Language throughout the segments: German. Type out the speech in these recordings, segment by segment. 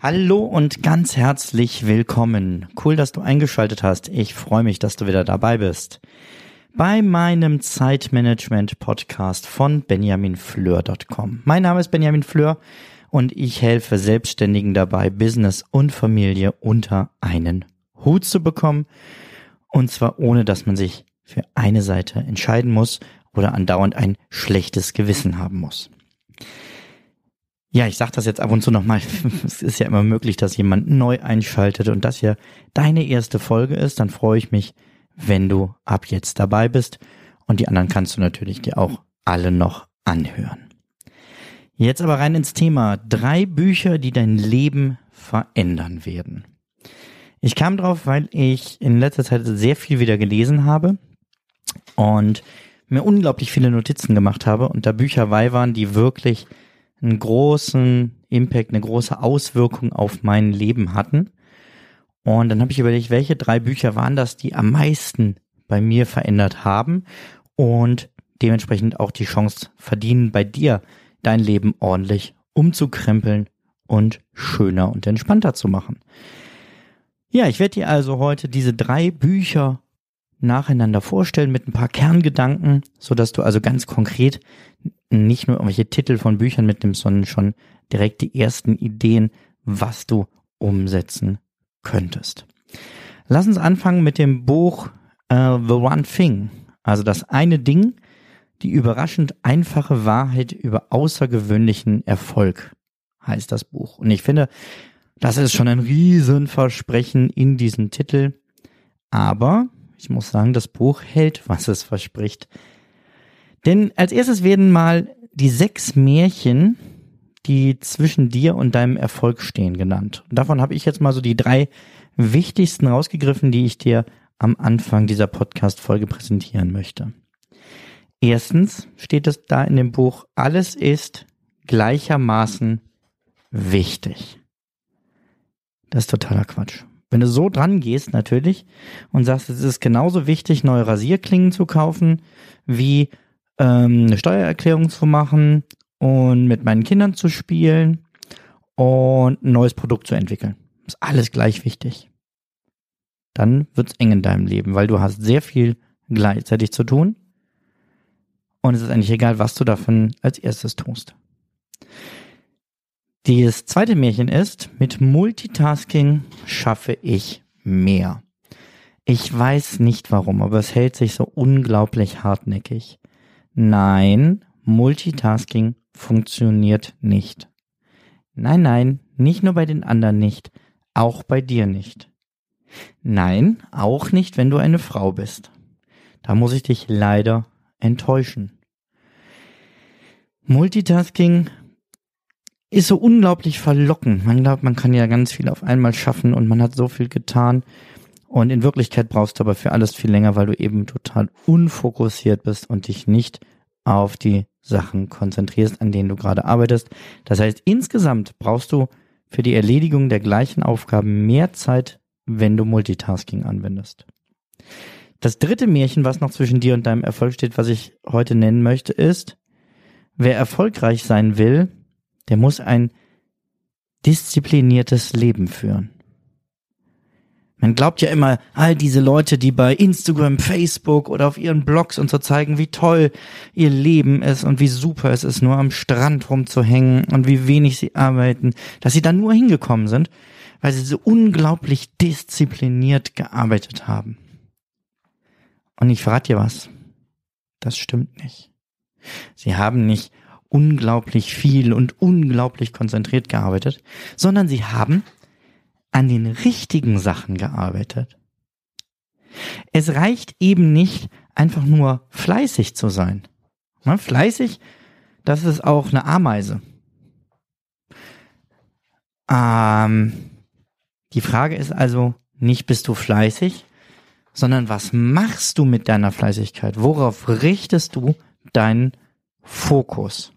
Hallo und ganz herzlich willkommen. Cool, dass du eingeschaltet hast. Ich freue mich, dass du wieder dabei bist. Bei meinem Zeitmanagement-Podcast von benjaminfleur.com. Mein Name ist Benjamin Fleur und ich helfe Selbstständigen dabei, Business und Familie unter einen Hut zu bekommen. Und zwar ohne, dass man sich für eine Seite entscheiden muss oder andauernd ein schlechtes Gewissen haben muss. Ja, ich sage das jetzt ab und zu nochmal. Es ist ja immer möglich, dass jemand neu einschaltet und das hier deine erste Folge ist. Dann freue ich mich, wenn du ab jetzt dabei bist. Und die anderen kannst du natürlich dir auch alle noch anhören. Jetzt aber rein ins Thema. Drei Bücher, die dein Leben verändern werden. Ich kam drauf, weil ich in letzter Zeit sehr viel wieder gelesen habe und mir unglaublich viele Notizen gemacht habe und da Bücher bei waren, die wirklich einen großen Impact, eine große Auswirkung auf mein Leben hatten. Und dann habe ich überlegt, welche drei Bücher waren das, die am meisten bei mir verändert haben und dementsprechend auch die Chance verdienen, bei dir dein Leben ordentlich umzukrempeln und schöner und entspannter zu machen. Ja, ich werde dir also heute diese drei Bücher nacheinander vorstellen mit ein paar Kerngedanken, so dass du also ganz konkret nicht nur irgendwelche Titel von Büchern mitnimmst, sondern schon direkt die ersten Ideen, was du umsetzen könntest. Lass uns anfangen mit dem Buch uh, The One Thing, also das eine Ding, die überraschend einfache Wahrheit über außergewöhnlichen Erfolg heißt das Buch. Und ich finde, das ist schon ein Riesenversprechen in diesem Titel. Aber ich muss sagen, das Buch hält, was es verspricht. Denn als erstes werden mal die sechs Märchen, die zwischen dir und deinem Erfolg stehen, genannt. Und davon habe ich jetzt mal so die drei wichtigsten rausgegriffen, die ich dir am Anfang dieser Podcast-Folge präsentieren möchte. Erstens steht es da in dem Buch, alles ist gleichermaßen wichtig. Das ist totaler Quatsch. Wenn du so dran gehst, natürlich, und sagst, es ist genauso wichtig, neue Rasierklingen zu kaufen, wie ähm, eine Steuererklärung zu machen und mit meinen Kindern zu spielen und ein neues Produkt zu entwickeln. Ist alles gleich wichtig. Dann wird's eng in deinem Leben, weil du hast sehr viel gleichzeitig zu tun und es ist eigentlich egal, was du davon als erstes tust. Das zweite Märchen ist, mit Multitasking schaffe ich mehr. Ich weiß nicht warum, aber es hält sich so unglaublich hartnäckig. Nein, Multitasking funktioniert nicht. Nein, nein, nicht nur bei den anderen nicht, auch bei dir nicht. Nein, auch nicht, wenn du eine Frau bist. Da muss ich dich leider enttäuschen. Multitasking ist so unglaublich verlockend. Man glaubt, man kann ja ganz viel auf einmal schaffen und man hat so viel getan. Und in Wirklichkeit brauchst du aber für alles viel länger, weil du eben total unfokussiert bist und dich nicht auf die Sachen konzentrierst, an denen du gerade arbeitest. Das heißt, insgesamt brauchst du für die Erledigung der gleichen Aufgaben mehr Zeit, wenn du Multitasking anwendest. Das dritte Märchen, was noch zwischen dir und deinem Erfolg steht, was ich heute nennen möchte, ist, wer erfolgreich sein will, der muss ein diszipliniertes Leben führen. Man glaubt ja immer, all diese Leute, die bei Instagram, Facebook oder auf ihren Blogs und so zeigen, wie toll ihr Leben ist und wie super es ist, nur am Strand rumzuhängen und wie wenig sie arbeiten, dass sie da nur hingekommen sind, weil sie so unglaublich diszipliniert gearbeitet haben. Und ich verrate dir was. Das stimmt nicht. Sie haben nicht unglaublich viel und unglaublich konzentriert gearbeitet, sondern sie haben an den richtigen Sachen gearbeitet. Es reicht eben nicht, einfach nur fleißig zu sein, Ne, fleißig, das ist auch eine Ameise. Ähm, die Frage ist also, nicht bist du fleißig, sondern was machst du mit deiner Fleißigkeit? Worauf richtest du deinen Fokus?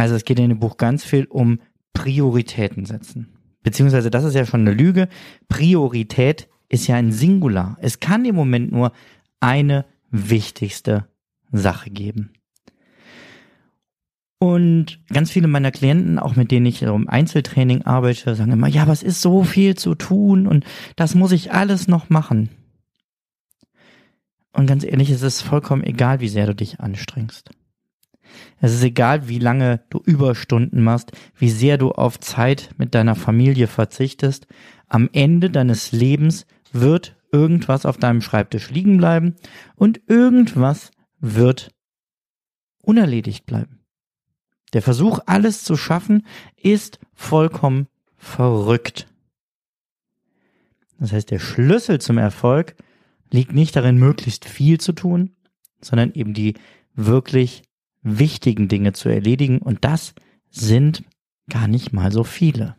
Also es geht in dem Buch ganz viel um Prioritäten setzen. Beziehungsweise das ist ja schon eine Lüge. Priorität ist ja ein Singular. Es kann im Moment nur eine wichtigste Sache geben. Und ganz viele meiner Klienten, auch mit denen ich im Einzeltraining arbeite, sagen immer, ja, was ist so viel zu tun und das muss ich alles noch machen. Und ganz ehrlich, es ist vollkommen egal, wie sehr du dich anstrengst. Es ist egal, wie lange du Überstunden machst, wie sehr du auf Zeit mit deiner Familie verzichtest. Am Ende deines Lebens wird irgendwas auf deinem Schreibtisch liegen bleiben und irgendwas wird unerledigt bleiben. Der Versuch, alles zu schaffen, ist vollkommen verrückt. Das heißt, der Schlüssel zum Erfolg liegt nicht darin, möglichst viel zu tun, sondern eben die wirklich wichtigen Dinge zu erledigen. Und das sind gar nicht mal so viele.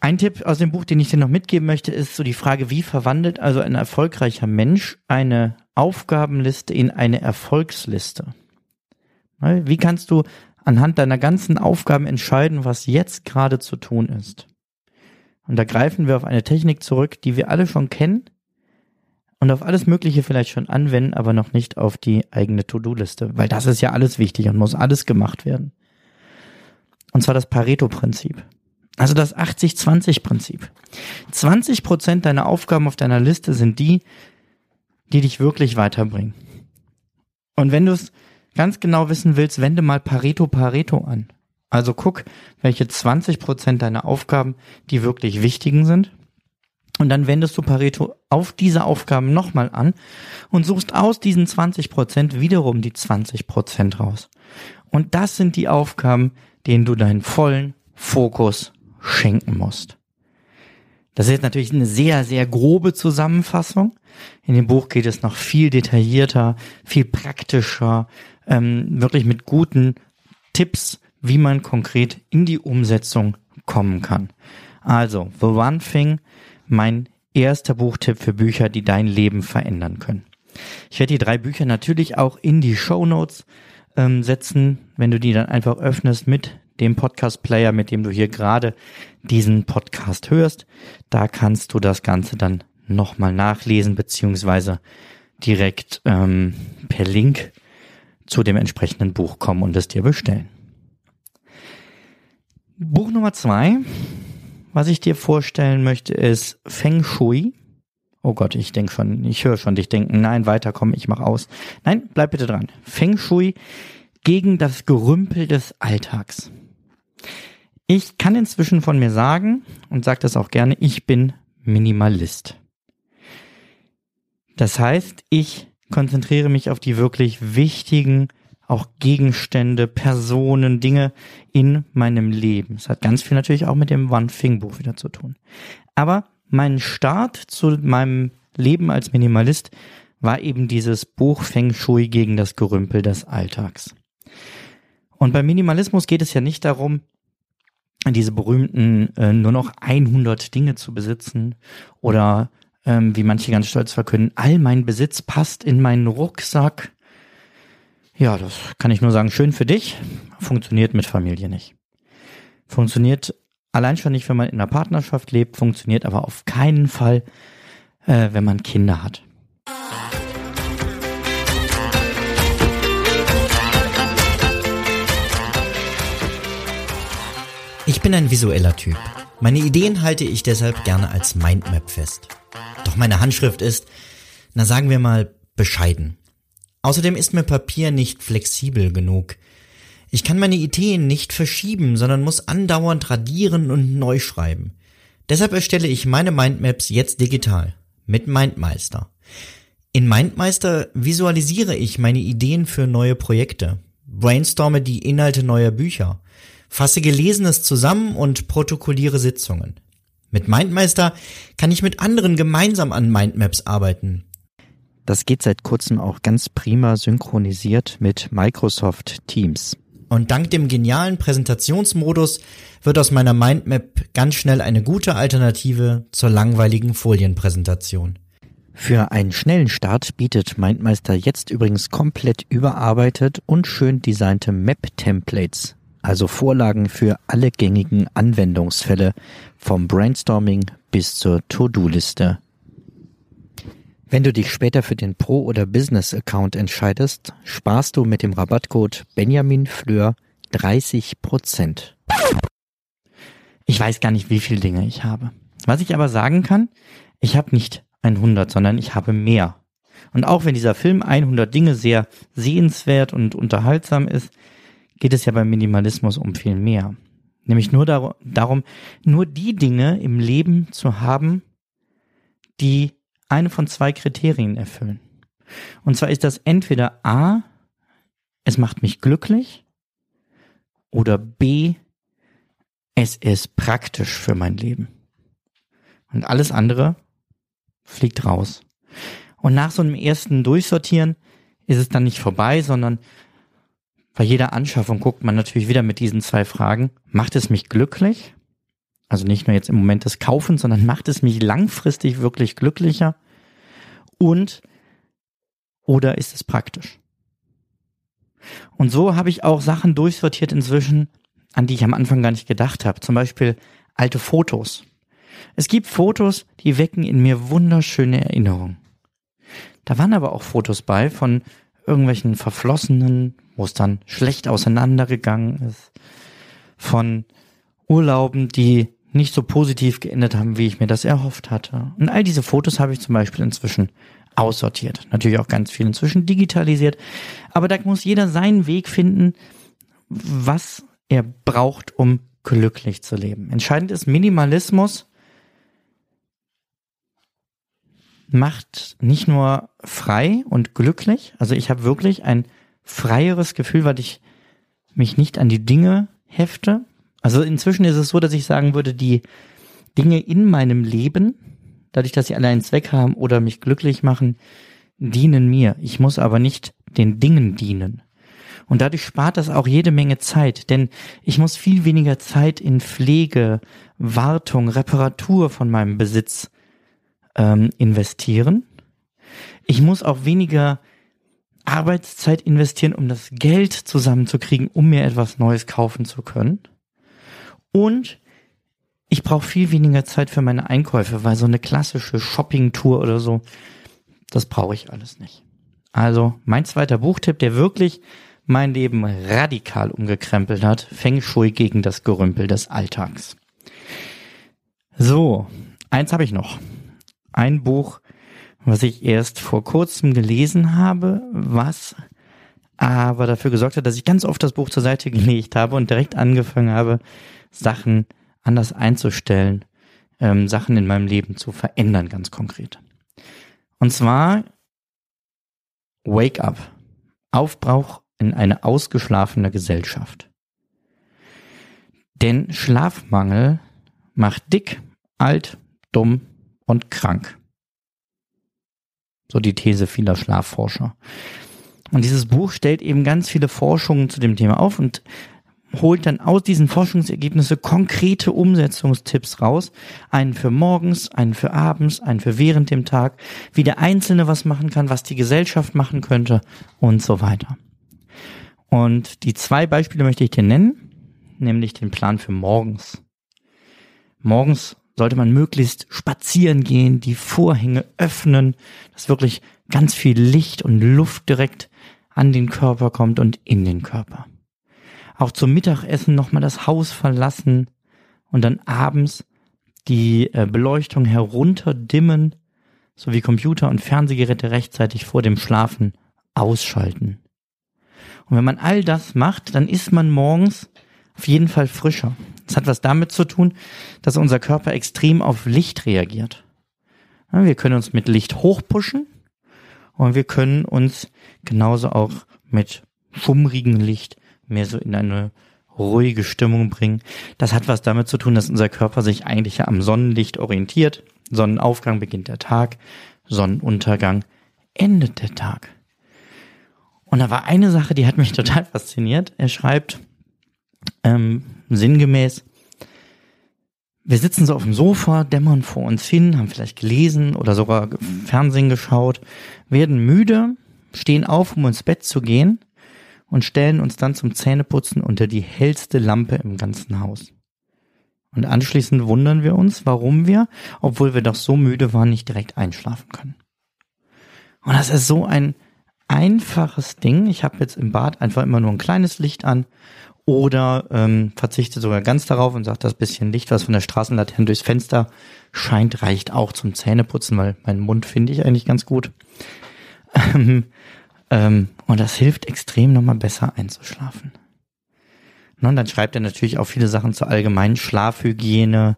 Ein Tipp aus dem Buch, den ich dir noch mitgeben möchte, ist so die Frage, wie verwandelt also ein erfolgreicher Mensch eine Aufgabenliste in eine Erfolgsliste? Wie kannst du anhand deiner ganzen Aufgaben entscheiden, was jetzt gerade zu tun ist? Und da greifen wir auf eine Technik zurück, die wir alle schon kennen und auf alles Mögliche vielleicht schon anwenden, aber noch nicht auf die eigene To-Do-Liste, weil das ist ja alles wichtig und muss alles gemacht werden. Und zwar das Pareto-Prinzip. Also das 80-20-Prinzip. 20 Prozent deiner Aufgaben auf deiner Liste sind die, die dich wirklich weiterbringen. Und wenn du es ganz genau wissen willst, wende mal Pareto Pareto an. Also guck, welche 20 Prozent deiner Aufgaben die wirklich wichtigen sind. Und dann wendest du Pareto auf diese Aufgaben nochmal an und suchst aus diesen 20 Prozent wiederum die 20 Prozent raus. Und das sind die Aufgaben, denen du deinen vollen Fokus schenken musst. Das ist jetzt natürlich eine sehr, sehr grobe Zusammenfassung. In dem Buch geht es noch viel detaillierter, viel praktischer, ähm, wirklich mit guten Tipps, wie man konkret in die Umsetzung kommen kann. Also, The One Thing, mein erster Buchtipp für Bücher, die dein Leben verändern können. Ich werde die drei Bücher natürlich auch in die Show Notes ähm, setzen, wenn du die dann einfach öffnest mit dem Podcast-Player, mit dem du hier gerade diesen Podcast hörst. Da kannst du das Ganze dann nochmal nachlesen, beziehungsweise direkt ähm, per Link zu dem entsprechenden Buch kommen und es dir bestellen. Buch Nummer zwei, was ich dir vorstellen möchte, ist Feng Shui. Oh Gott, ich denke schon, ich höre schon dich denken, nein, weiter komm, ich mach aus. Nein, bleib bitte dran. Feng Shui gegen das Gerümpel des Alltags. Ich kann inzwischen von mir sagen und sage das auch gerne, ich bin Minimalist. Das heißt, ich konzentriere mich auf die wirklich wichtigen auch Gegenstände, Personen, Dinge in meinem Leben. Das hat ganz viel natürlich auch mit dem One Thing Buch wieder zu tun. Aber mein Start zu meinem Leben als Minimalist war eben dieses Buch Feng Shui gegen das Gerümpel des Alltags. Und beim Minimalismus geht es ja nicht darum, diese berühmten äh, nur noch 100 Dinge zu besitzen oder ähm, wie manche ganz stolz verkünden, all mein Besitz passt in meinen Rucksack. Ja, das kann ich nur sagen, schön für dich, funktioniert mit Familie nicht. Funktioniert allein schon nicht, wenn man in einer Partnerschaft lebt, funktioniert aber auf keinen Fall, äh, wenn man Kinder hat. Ich bin ein visueller Typ. Meine Ideen halte ich deshalb gerne als Mindmap fest. Doch meine Handschrift ist, na sagen wir mal, bescheiden. Außerdem ist mir Papier nicht flexibel genug. Ich kann meine Ideen nicht verschieben, sondern muss andauernd radieren und neu schreiben. Deshalb erstelle ich meine Mindmaps jetzt digital mit Mindmeister. In Mindmeister visualisiere ich meine Ideen für neue Projekte, brainstorme die Inhalte neuer Bücher, fasse Gelesenes zusammen und protokolliere Sitzungen. Mit Mindmeister kann ich mit anderen gemeinsam an Mindmaps arbeiten. Das geht seit kurzem auch ganz prima synchronisiert mit Microsoft Teams. Und dank dem genialen Präsentationsmodus wird aus meiner Mindmap ganz schnell eine gute Alternative zur langweiligen Folienpräsentation. Für einen schnellen Start bietet MindMeister jetzt übrigens komplett überarbeitet und schön designte Map-Templates, also Vorlagen für alle gängigen Anwendungsfälle vom Brainstorming bis zur To-Do-Liste. Wenn du dich später für den Pro- oder Business-Account entscheidest, sparst du mit dem Rabattcode Benjamin Fleur 30 Prozent. Ich weiß gar nicht, wie viele Dinge ich habe. Was ich aber sagen kann, ich habe nicht 100, sondern ich habe mehr. Und auch wenn dieser Film 100 Dinge sehr sehenswert und unterhaltsam ist, geht es ja beim Minimalismus um viel mehr. Nämlich nur dar darum, nur die Dinge im Leben zu haben, die eine von zwei Kriterien erfüllen. Und zwar ist das entweder A, es macht mich glücklich, oder B, es ist praktisch für mein Leben. Und alles andere fliegt raus. Und nach so einem ersten Durchsortieren ist es dann nicht vorbei, sondern bei jeder Anschaffung guckt man natürlich wieder mit diesen zwei Fragen, macht es mich glücklich? Also nicht nur jetzt im Moment des Kaufens, sondern macht es mich langfristig wirklich glücklicher? Und oder ist es praktisch? Und so habe ich auch Sachen durchsortiert inzwischen, an die ich am Anfang gar nicht gedacht habe. Zum Beispiel alte Fotos. Es gibt Fotos, die wecken in mir wunderschöne Erinnerungen. Da waren aber auch Fotos bei von irgendwelchen Verflossenen, wo es dann schlecht auseinandergegangen ist, von Urlauben, die nicht so positiv geendet haben, wie ich mir das erhofft hatte. Und all diese Fotos habe ich zum Beispiel inzwischen aussortiert. Natürlich auch ganz viel inzwischen digitalisiert. Aber da muss jeder seinen Weg finden, was er braucht, um glücklich zu leben. Entscheidend ist, Minimalismus macht nicht nur frei und glücklich, also ich habe wirklich ein freieres Gefühl, weil ich mich nicht an die Dinge hefte, also inzwischen ist es so, dass ich sagen würde, die Dinge in meinem Leben, dadurch, dass sie alle einen Zweck haben oder mich glücklich machen, dienen mir. Ich muss aber nicht den Dingen dienen. Und dadurch spart das auch jede Menge Zeit, denn ich muss viel weniger Zeit in Pflege, Wartung, Reparatur von meinem Besitz ähm, investieren. Ich muss auch weniger Arbeitszeit investieren, um das Geld zusammenzukriegen, um mir etwas Neues kaufen zu können. Und ich brauche viel weniger Zeit für meine Einkäufe, weil so eine klassische Shopping-Tour oder so, das brauche ich alles nicht. Also mein zweiter Buchtipp, der wirklich mein Leben radikal umgekrempelt hat, Feng Shui gegen das Gerümpel des Alltags. So, eins habe ich noch. Ein Buch, was ich erst vor kurzem gelesen habe, was aber dafür gesorgt hat, dass ich ganz oft das Buch zur Seite gelegt habe und direkt angefangen habe, Sachen anders einzustellen, ähm, Sachen in meinem Leben zu verändern, ganz konkret. Und zwar Wake Up. Aufbruch in eine ausgeschlafene Gesellschaft. Denn Schlafmangel macht dick, alt, dumm und krank. So die These vieler Schlafforscher. Und dieses Buch stellt eben ganz viele Forschungen zu dem Thema auf und holt dann aus diesen Forschungsergebnissen konkrete Umsetzungstipps raus. Einen für morgens, einen für abends, einen für während dem Tag, wie der Einzelne was machen kann, was die Gesellschaft machen könnte und so weiter. Und die zwei Beispiele möchte ich dir nennen, nämlich den Plan für morgens. Morgens sollte man möglichst spazieren gehen, die Vorhänge öffnen, dass wirklich ganz viel Licht und Luft direkt an den Körper kommt und in den Körper auch zum Mittagessen nochmal das Haus verlassen und dann abends die äh, Beleuchtung herunterdimmen sowie Computer und Fernsehgeräte rechtzeitig vor dem Schlafen ausschalten. Und wenn man all das macht, dann ist man morgens auf jeden Fall frischer. Das hat was damit zu tun, dass unser Körper extrem auf Licht reagiert. wir können uns mit Licht hochpushen und wir können uns genauso auch mit schummrigem Licht mehr so in eine ruhige Stimmung bringen. Das hat was damit zu tun, dass unser Körper sich eigentlich am Sonnenlicht orientiert. Sonnenaufgang beginnt der Tag, Sonnenuntergang endet der Tag? Und da war eine Sache, die hat mich total fasziniert. Er schreibt ähm, sinngemäß, wir sitzen so auf dem Sofa, dämmern vor uns hin, haben vielleicht gelesen oder sogar Fernsehen geschaut, werden müde, stehen auf, um ins Bett zu gehen und stellen uns dann zum Zähneputzen unter die hellste Lampe im ganzen Haus. Und anschließend wundern wir uns, warum wir, obwohl wir doch so müde waren, nicht direkt einschlafen können. Und das ist so ein einfaches Ding. Ich habe jetzt im Bad einfach immer nur ein kleines Licht an oder ähm, verzichte sogar ganz darauf und sage, das bisschen Licht, was von der Straßenlaterne durchs Fenster scheint, reicht auch zum Zähneputzen, weil meinen Mund finde ich eigentlich ganz gut. Ähm, ähm, und das hilft extrem nochmal besser einzuschlafen. Und dann schreibt er natürlich auch viele Sachen zur allgemeinen Schlafhygiene,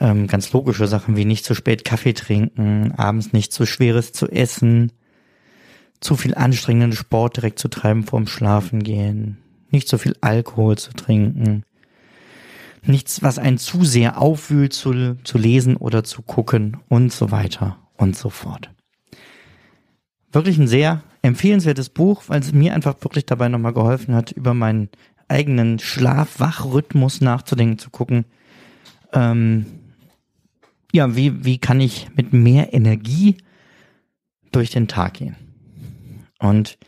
ähm, ganz logische Sachen wie nicht zu spät Kaffee trinken, abends nicht zu schweres zu essen, zu viel anstrengenden Sport direkt zu treiben vorm Schlafen gehen, nicht so viel Alkohol zu trinken, nichts, was einen zu sehr aufwühlt zu, zu lesen oder zu gucken und so weiter und so fort. Wirklich ein sehr empfehlenswertes Buch, weil es mir einfach wirklich dabei nochmal geholfen hat, über meinen eigenen Schlaf-Wach-Rhythmus nachzudenken, zu gucken, ähm, ja, wie, wie kann ich mit mehr Energie durch den Tag gehen? Und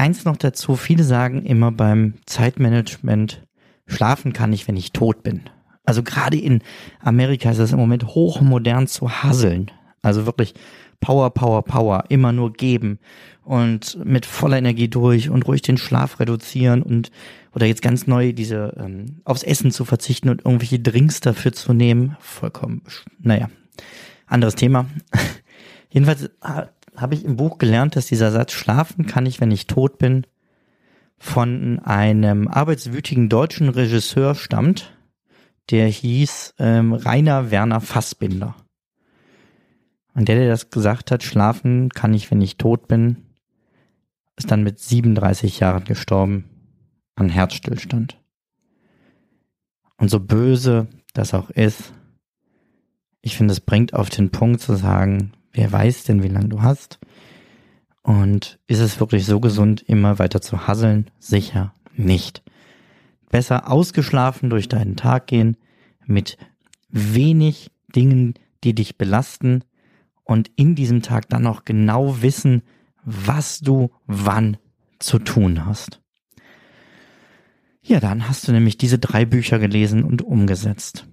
eins noch dazu, viele sagen immer beim Zeitmanagement, schlafen kann ich, wenn ich tot bin. Also gerade in Amerika ist es im Moment hochmodern zu hasseln. Also wirklich Power, Power, Power, immer nur geben und mit voller Energie durch und ruhig den Schlaf reduzieren und oder jetzt ganz neu diese ähm, aufs Essen zu verzichten und irgendwelche Drinks dafür zu nehmen, vollkommen, naja, anderes Thema. Jedenfalls äh, habe ich im Buch gelernt, dass dieser Satz Schlafen kann ich, wenn ich tot bin, von einem arbeitswütigen deutschen Regisseur stammt, der hieß ähm, Rainer Werner Fassbinder. Und der, der das gesagt hat, schlafen kann ich, wenn ich tot bin, ist dann mit 37 Jahren gestorben an Herzstillstand. Und so böse das auch ist, ich finde, es bringt auf den Punkt zu sagen, wer weiß denn, wie lange du hast? Und ist es wirklich so gesund, immer weiter zu hasseln? Sicher nicht. Besser ausgeschlafen durch deinen Tag gehen, mit wenig Dingen, die dich belasten und in diesem Tag dann auch genau wissen, was du wann zu tun hast. Ja, dann hast du nämlich diese drei Bücher gelesen und umgesetzt.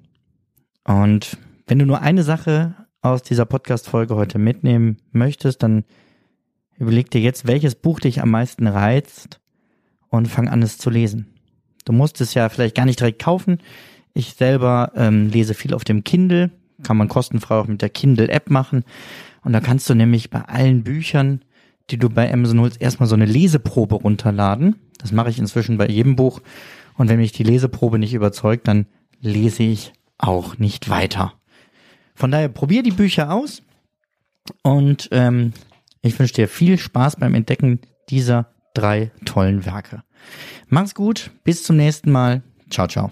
Und wenn du nur eine Sache aus dieser Podcast-Folge heute mitnehmen möchtest, dann überleg dir jetzt, welches Buch dich am meisten reizt und fang an, es zu lesen. Du musst es ja vielleicht gar nicht direkt kaufen. Ich selber ähm, lese viel auf dem Kindle, kann man kostenfrei auch mit der Kindle-App machen. Und da kannst du nämlich bei allen Büchern, die du bei Amazon holst, erstmal so eine Leseprobe runterladen. Das mache ich inzwischen bei jedem Buch. Und wenn mich die Leseprobe nicht überzeugt, dann lese ich auch nicht weiter. Von daher probier die Bücher aus und ähm, ich wünsche dir viel Spaß beim Entdecken dieser drei tollen Werke. Mach's gut, bis zum nächsten Mal. Ciao, ciao.